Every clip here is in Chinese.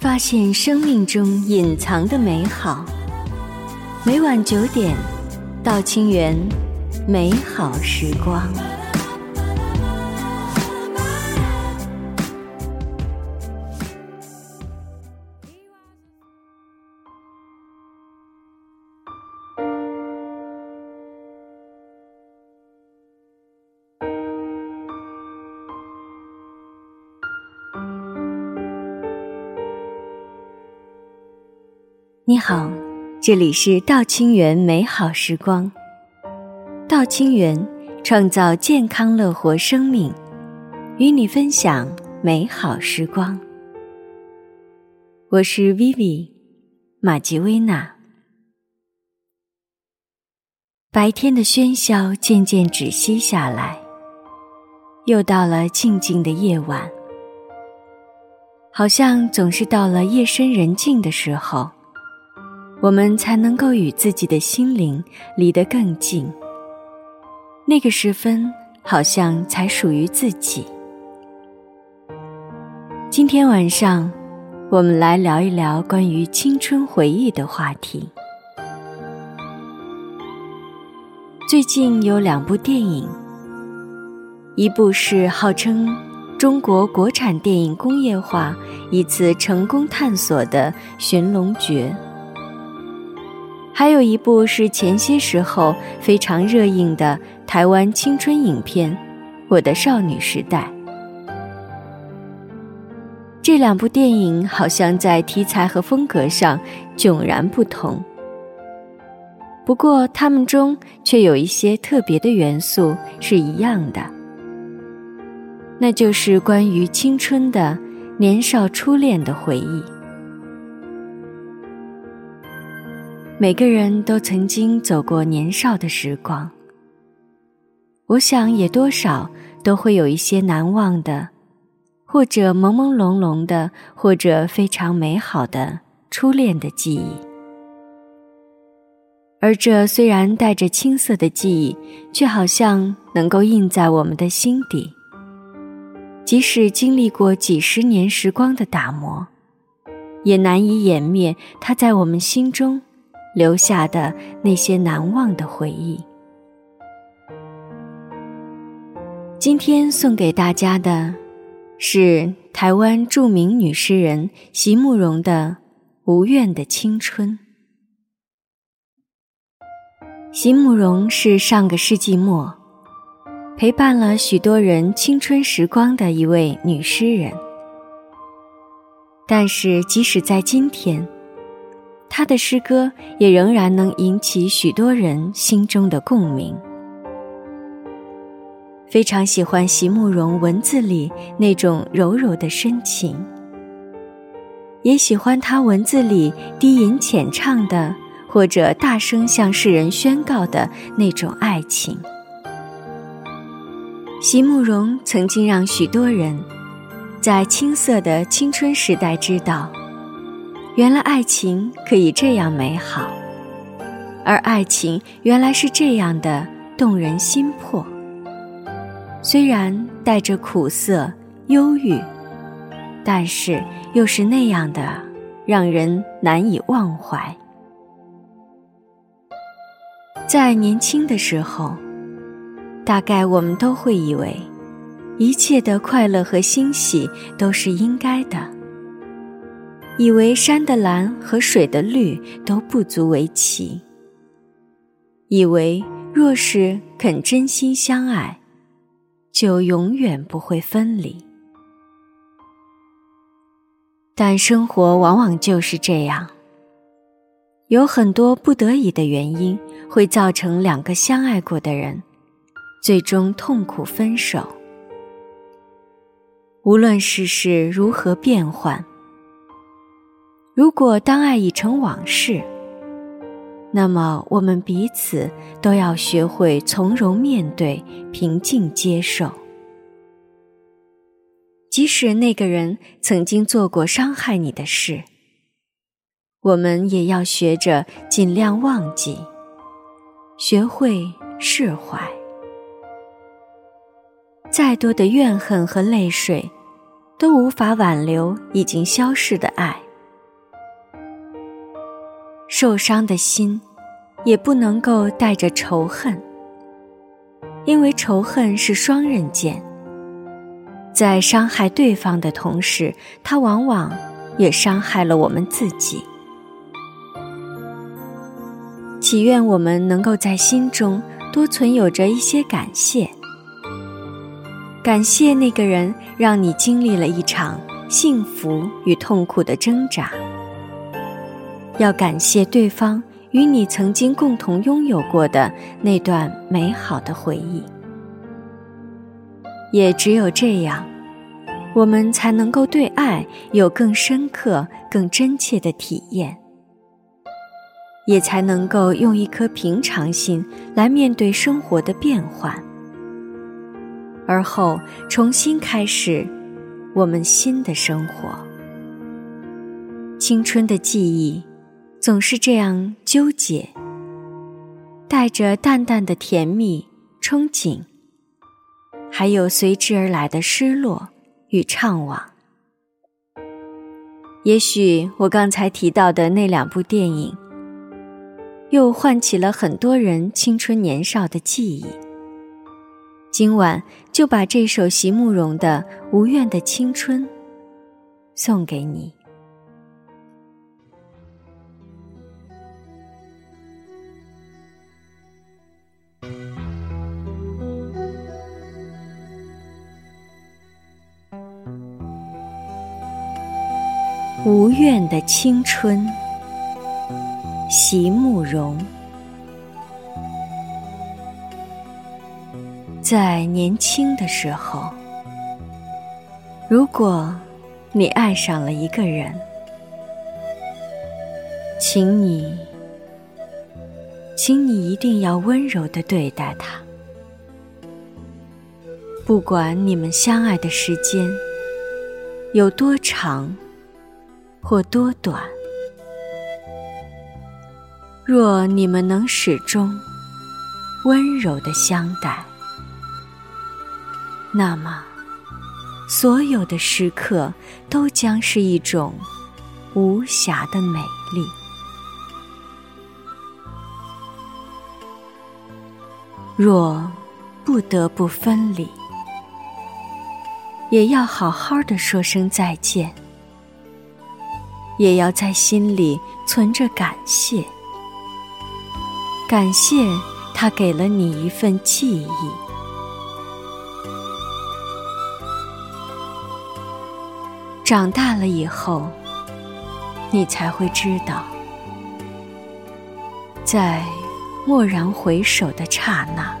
发现生命中隐藏的美好。每晚九点，到清源，美好时光。你好，这里是道清源美好时光。道清源创造健康乐活生命，与你分享美好时光。我是 Vivi 马吉薇娜。白天的喧嚣渐渐止息下来，又到了静静的夜晚。好像总是到了夜深人静的时候。我们才能够与自己的心灵离得更近。那个时分，好像才属于自己。今天晚上，我们来聊一聊关于青春回忆的话题。最近有两部电影，一部是号称中国国产电影工业化一次成功探索的《寻龙诀》。还有一部是前些时候非常热映的台湾青春影片《我的少女时代》。这两部电影好像在题材和风格上迥然不同，不过它们中却有一些特别的元素是一样的，那就是关于青春的年少初恋的回忆。每个人都曾经走过年少的时光，我想也多少都会有一些难忘的，或者朦朦胧胧的，或者非常美好的初恋的记忆。而这虽然带着青涩的记忆，却好像能够印在我们的心底，即使经历过几十年时光的打磨，也难以掩灭它在我们心中。留下的那些难忘的回忆。今天送给大家的，是台湾著名女诗人席慕容的《无怨的青春》。席慕容是上个世纪末陪伴了许多人青春时光的一位女诗人，但是即使在今天。他的诗歌也仍然能引起许多人心中的共鸣。非常喜欢席慕容文字里那种柔柔的深情，也喜欢他文字里低吟浅唱的，或者大声向世人宣告的那种爱情。席慕容曾经让许多人在青涩的青春时代知道。原来爱情可以这样美好，而爱情原来是这样的动人心魄。虽然带着苦涩、忧郁，但是又是那样的让人难以忘怀。在年轻的时候，大概我们都会以为，一切的快乐和欣喜都是应该的。以为山的蓝和水的绿都不足为奇，以为若是肯真心相爱，就永远不会分离。但生活往往就是这样，有很多不得已的原因，会造成两个相爱过的人最终痛苦分手。无论世事如何变幻。如果当爱已成往事，那么我们彼此都要学会从容面对、平静接受。即使那个人曾经做过伤害你的事，我们也要学着尽量忘记，学会释怀。再多的怨恨和泪水，都无法挽留已经消逝的爱。受伤的心，也不能够带着仇恨，因为仇恨是双刃剑，在伤害对方的同时，它往往也伤害了我们自己。祈愿我们能够在心中多存有着一些感谢，感谢那个人让你经历了一场幸福与痛苦的挣扎。要感谢对方与你曾经共同拥有过的那段美好的回忆，也只有这样，我们才能够对爱有更深刻、更真切的体验。也才能够用一颗平常心来面对生活的变幻，而后重新开始我们新的生活。青春的记忆总是这样纠结，带着淡淡的甜蜜、憧憬，还有随之而来的失落与怅惘。也许我刚才提到的那两部电影。又唤起了很多人青春年少的记忆。今晚就把这首席慕容的《无怨的青春》送给你。无怨的青春。席慕容，在年轻的时候，如果你爱上了一个人，请你，请你一定要温柔的对待他，不管你们相爱的时间有多长或多短。若你们能始终温柔的相待，那么所有的时刻都将是一种无瑕的美丽。若不得不分离，也要好好的说声再见，也要在心里存着感谢。感谢他给了你一份记忆。长大了以后，你才会知道，在蓦然回首的刹那，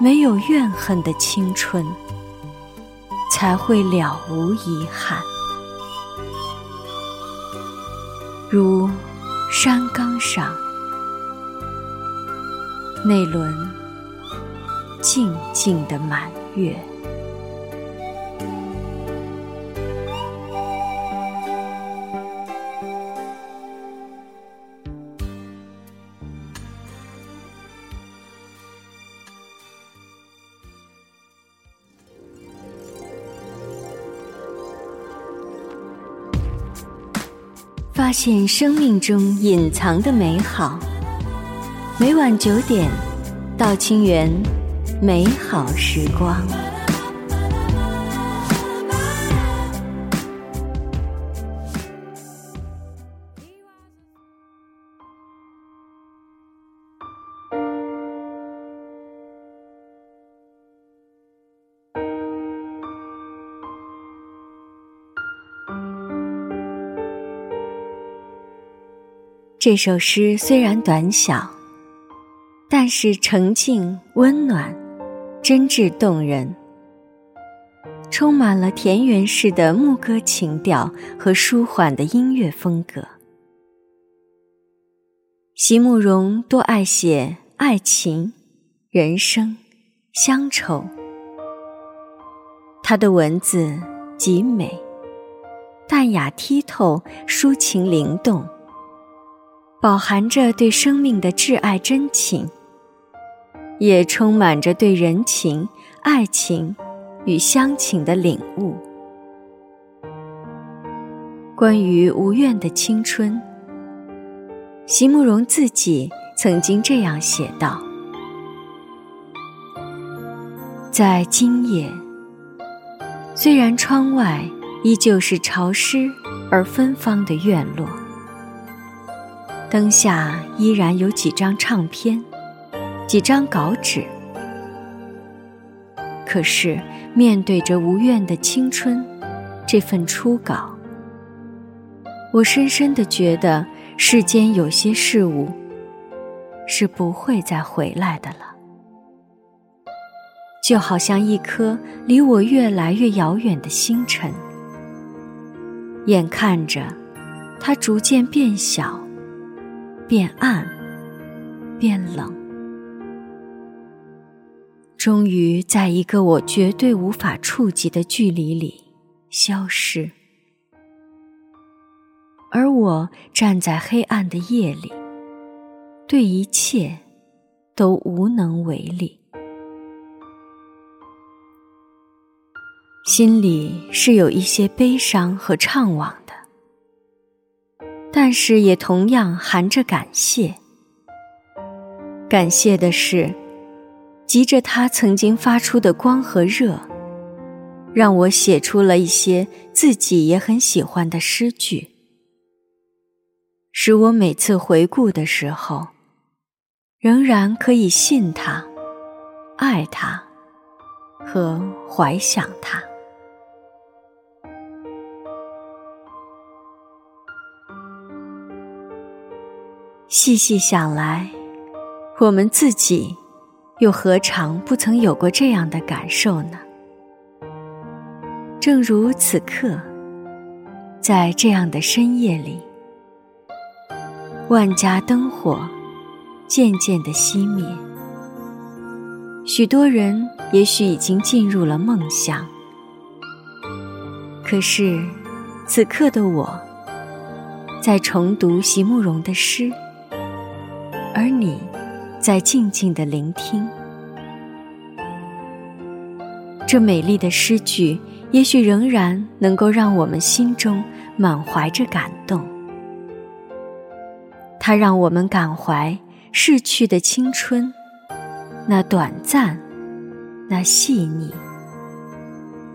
没有怨恨的青春，才会了无遗憾。如山岗上。那轮静静的满月，发现生命中隐藏的美好。每晚九点，到清源，美好时光。这首诗虽然短小。但是澄净、温暖、真挚动人，充满了田园式的牧歌情调和舒缓的音乐风格。席慕容多爱写爱情、人生、乡愁，他的文字极美，淡雅剔透，抒情灵动，饱含着对生命的挚爱真情。也充满着对人情、爱情与乡情的领悟。关于无怨的青春，席慕容自己曾经这样写道：“在今夜，虽然窗外依旧是潮湿而芬芳的院落，灯下依然有几张唱片，几张稿纸。可是面对着无怨的青春，这份初稿，我深深的觉得。”世间有些事物是不会再回来的了，就好像一颗离我越来越遥远的星辰，眼看着它逐渐变小、变暗、变冷，终于在一个我绝对无法触及的距离里消失。而我站在黑暗的夜里，对一切都无能为力，心里是有一些悲伤和怅惘，但是也同样含着感谢。感谢的是，急着他曾经发出的光和热，让我写出了一些自己也很喜欢的诗句。使我每次回顾的时候，仍然可以信他、爱他和怀想他。细细想来，我们自己又何尝不曾有过这样的感受呢？正如此刻，在这样的深夜里。万家灯火渐渐的熄灭，许多人也许已经进入了梦乡。可是，此刻的我，在重读席慕容的诗，而你，在静静的聆听。这美丽的诗句，也许仍然能够让我们心中满怀着感动。它让我们感怀逝去的青春，那短暂，那细腻，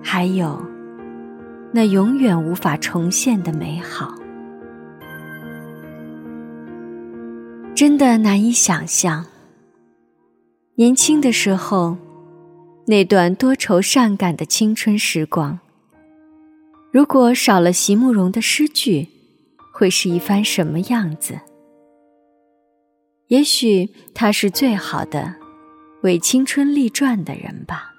还有那永远无法重现的美好。真的难以想象，年轻的时候那段多愁善感的青春时光，如果少了席慕容的诗句，会是一番什么样子？也许他是最好的为青春立传的人吧。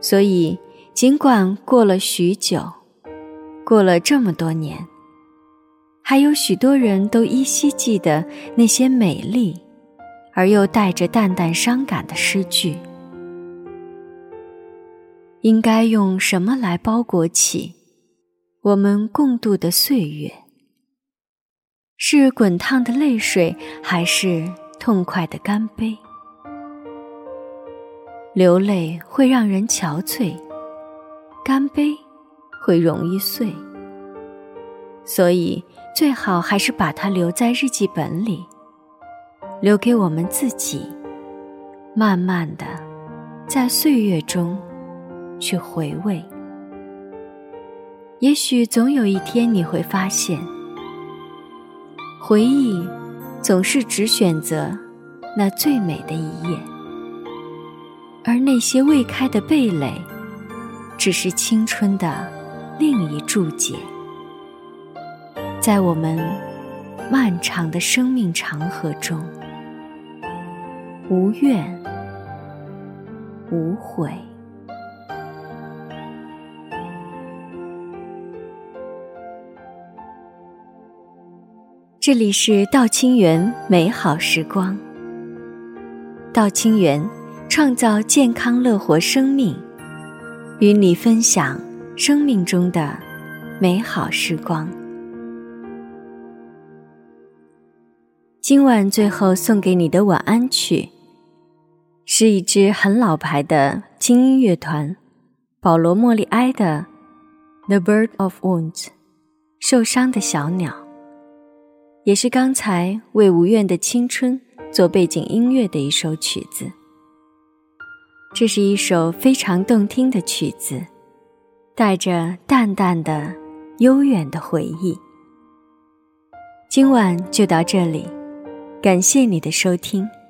所以，尽管过了许久，过了这么多年，还有许多人都依稀记得那些美丽而又带着淡淡伤感的诗句。应该用什么来包裹起我们共度的岁月？是滚烫的泪水，还是痛快的干杯？流泪会让人憔悴，干杯会容易碎。所以，最好还是把它留在日记本里，留给我们自己，慢慢的在岁月中去回味。也许总有一天你会发现。回忆总是只选择那最美的一页，而那些未开的蓓蕾，只是青春的另一注解。在我们漫长的生命长河中，无怨无悔。这里是道清源美好时光。道清源创造健康乐活生命，与你分享生命中的美好时光。今晚最后送给你的晚安曲，是一支很老牌的轻音乐团——保罗·莫利埃的《The Bird of Wounds》，受伤的小鸟。也是刚才为无怨的青春做背景音乐的一首曲子。这是一首非常动听的曲子，带着淡淡的、悠远的回忆。今晚就到这里，感谢你的收听。